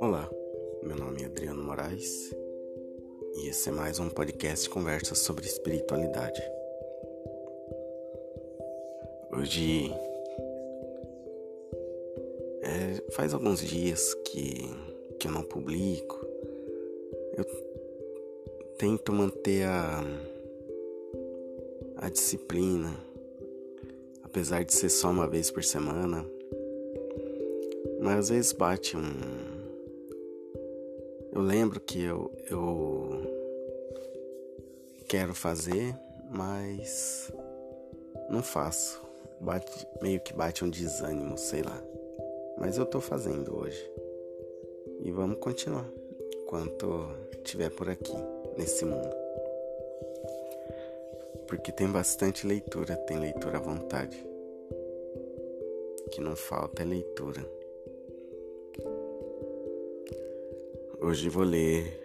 Olá, meu nome é Adriano Moraes e esse é mais um podcast de conversas sobre espiritualidade. Hoje é, faz alguns dias que, que eu não publico. Eu tento manter a, a disciplina, apesar de ser só uma vez por semana. Mas às vezes bate um. Eu lembro que eu, eu quero fazer, mas não faço. Bate, meio que bate um desânimo, sei lá. Mas eu tô fazendo hoje. E vamos continuar enquanto estiver por aqui, nesse mundo. Porque tem bastante leitura, tem leitura à vontade. O que não falta é leitura. Hoje vou ler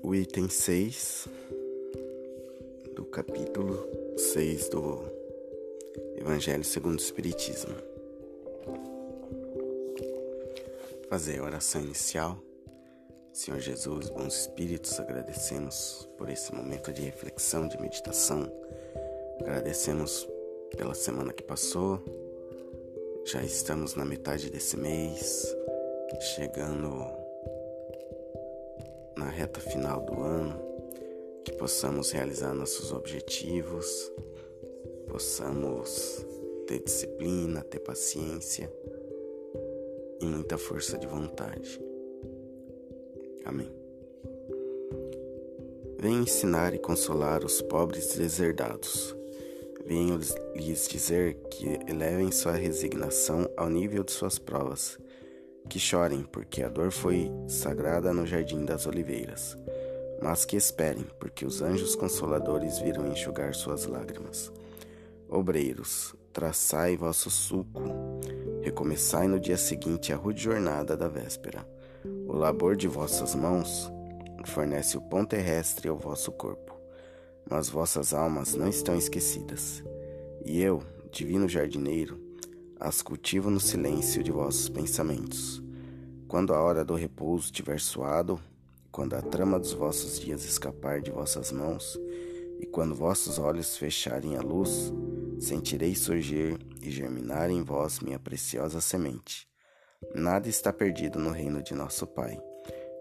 o item 6 do capítulo 6 do Evangelho segundo o Espiritismo. Fazer a oração inicial. Senhor Jesus, bons espíritos, agradecemos por esse momento de reflexão, de meditação. Agradecemos pela semana que passou. Já estamos na metade desse mês, chegando na reta final do ano, que possamos realizar nossos objetivos, possamos ter disciplina, ter paciência e muita força de vontade. Amém. Venho ensinar e consolar os pobres deserdados. Venho lhes dizer que elevem sua resignação ao nível de suas provas, que chorem, porque a dor foi sagrada no jardim das oliveiras, mas que esperem, porque os anjos consoladores virão enxugar suas lágrimas. Obreiros, traçai vosso suco, recomeçai no dia seguinte a rude jornada da véspera. O labor de vossas mãos fornece o pão terrestre ao vosso corpo, mas vossas almas não estão esquecidas. E eu, divino jardineiro, as cultivo no silêncio de vossos pensamentos. Quando a hora do repouso tiver suado, quando a trama dos vossos dias escapar de vossas mãos, e quando vossos olhos fecharem a luz, sentirei surgir e germinar em vós minha preciosa semente. Nada está perdido no reino de nosso Pai,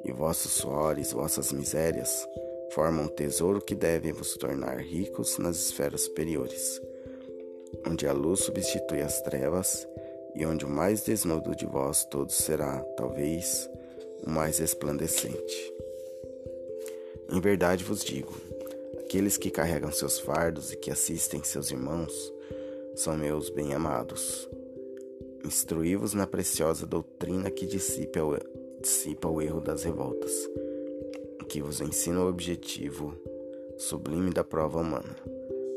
e vossos suores, vossas misérias, formam um tesouro que deve vos tornar ricos nas esferas superiores, onde a luz substitui as trevas e onde o mais desnudo de vós todos será, talvez, o mais resplandecente. Em verdade vos digo, Aqueles que carregam seus fardos e que assistem seus irmãos são meus bem-amados. Instruí-vos na preciosa doutrina que dissipa o, dissipa o erro das revoltas, que vos ensina o objetivo sublime da prova humana.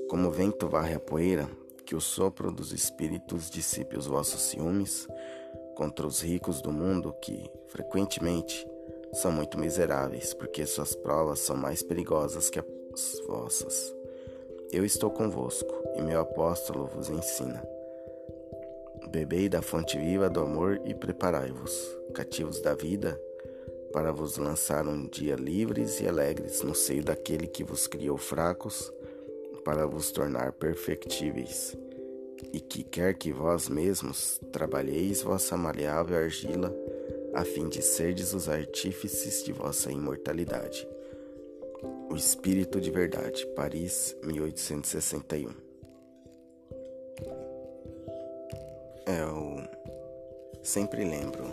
Como o vento varre a poeira, que o sopro dos espíritos dissipe os vossos ciúmes contra os ricos do mundo que, frequentemente, são muito miseráveis, porque suas provas são mais perigosas que a vossas. Eu estou convosco, e meu apóstolo vos ensina. Bebei da fonte viva do amor e preparai-vos, cativos da vida, para vos lançar um dia livres e alegres no seio daquele que vos criou fracos, para vos tornar perfectíveis, e que quer que vós mesmos trabalheis vossa maleável argila, a fim de serdes os artífices de vossa imortalidade. O Espírito de Verdade, Paris, 1861. É, eu sempre lembro.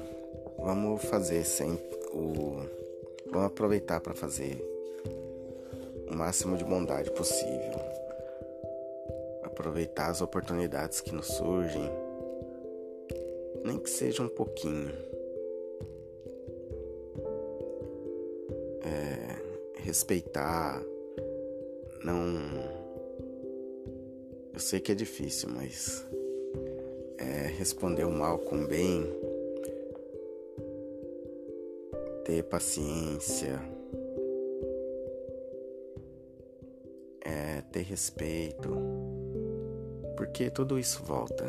Vamos fazer sempre o. Vamos aproveitar para fazer o máximo de bondade possível. Aproveitar as oportunidades que nos surgem, nem que seja um pouquinho. respeitar, não. Eu sei que é difícil, mas é responder o mal com bem, ter paciência, é ter respeito, porque tudo isso volta.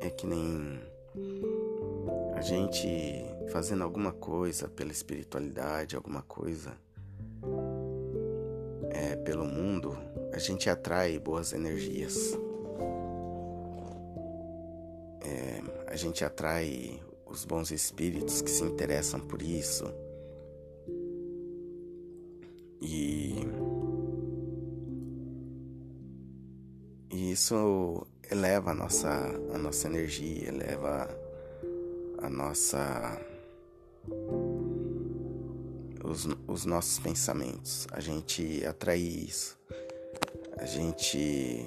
É que nem a gente fazendo alguma coisa pela espiritualidade, alguma coisa é, pelo mundo, a gente atrai boas energias. A gente atrai os bons espíritos que se interessam por isso. E, e isso eleva a nossa, a nossa energia, eleva a nossa os, os nossos pensamentos, a gente atrai isso, a gente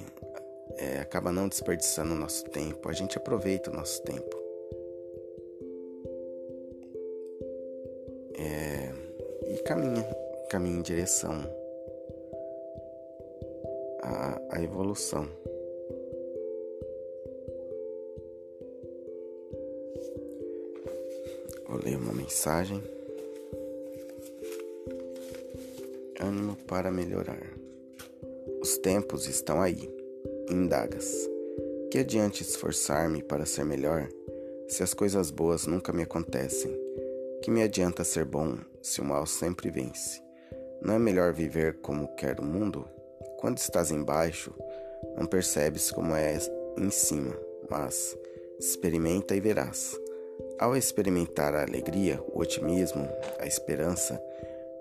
é, acaba não desperdiçando o nosso tempo, a gente aproveita o nosso tempo. É, e caminha, caminha em direção à, à evolução. Vou ler uma mensagem. ânimo para melhorar. Os tempos estão aí, indagas. Que adiante esforçar-me para ser melhor se as coisas boas nunca me acontecem? Que me adianta ser bom se o mal sempre vence? Não é melhor viver como quer o mundo? Quando estás embaixo, não percebes como é em cima, mas experimenta e verás. Ao experimentar a alegria, o otimismo, a esperança,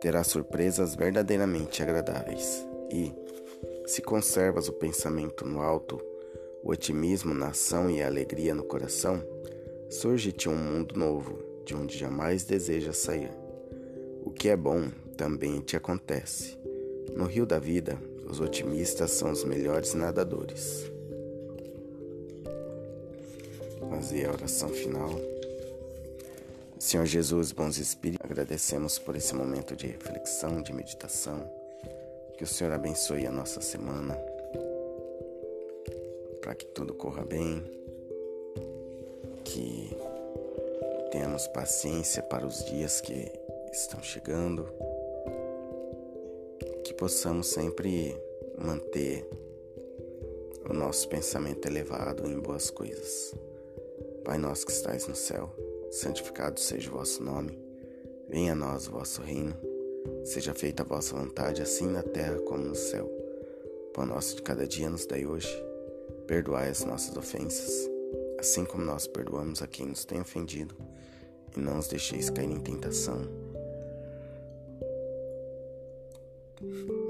terá surpresas verdadeiramente agradáveis. E, se conservas o pensamento no alto, o otimismo na ação e a alegria no coração, surge-te um mundo novo, de onde jamais desejas sair. O que é bom também te acontece. No rio da vida, os otimistas são os melhores nadadores. Fazer a oração final. Senhor Jesus, bons espíritos, agradecemos por esse momento de reflexão, de meditação. Que o Senhor abençoe a nossa semana, para que tudo corra bem, que tenhamos paciência para os dias que estão chegando, que possamos sempre manter o nosso pensamento elevado em boas coisas. Pai nosso que estais no céu, santificado seja o vosso nome, venha a nós o vosso reino, seja feita a vossa vontade, assim na terra como no céu. Pão nosso de cada dia nos dai hoje, perdoai as nossas ofensas, assim como nós perdoamos a quem nos tem ofendido, e não os deixeis cair em tentação,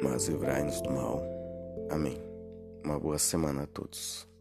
mas livrai-nos do mal. Amém. Uma boa semana a todos.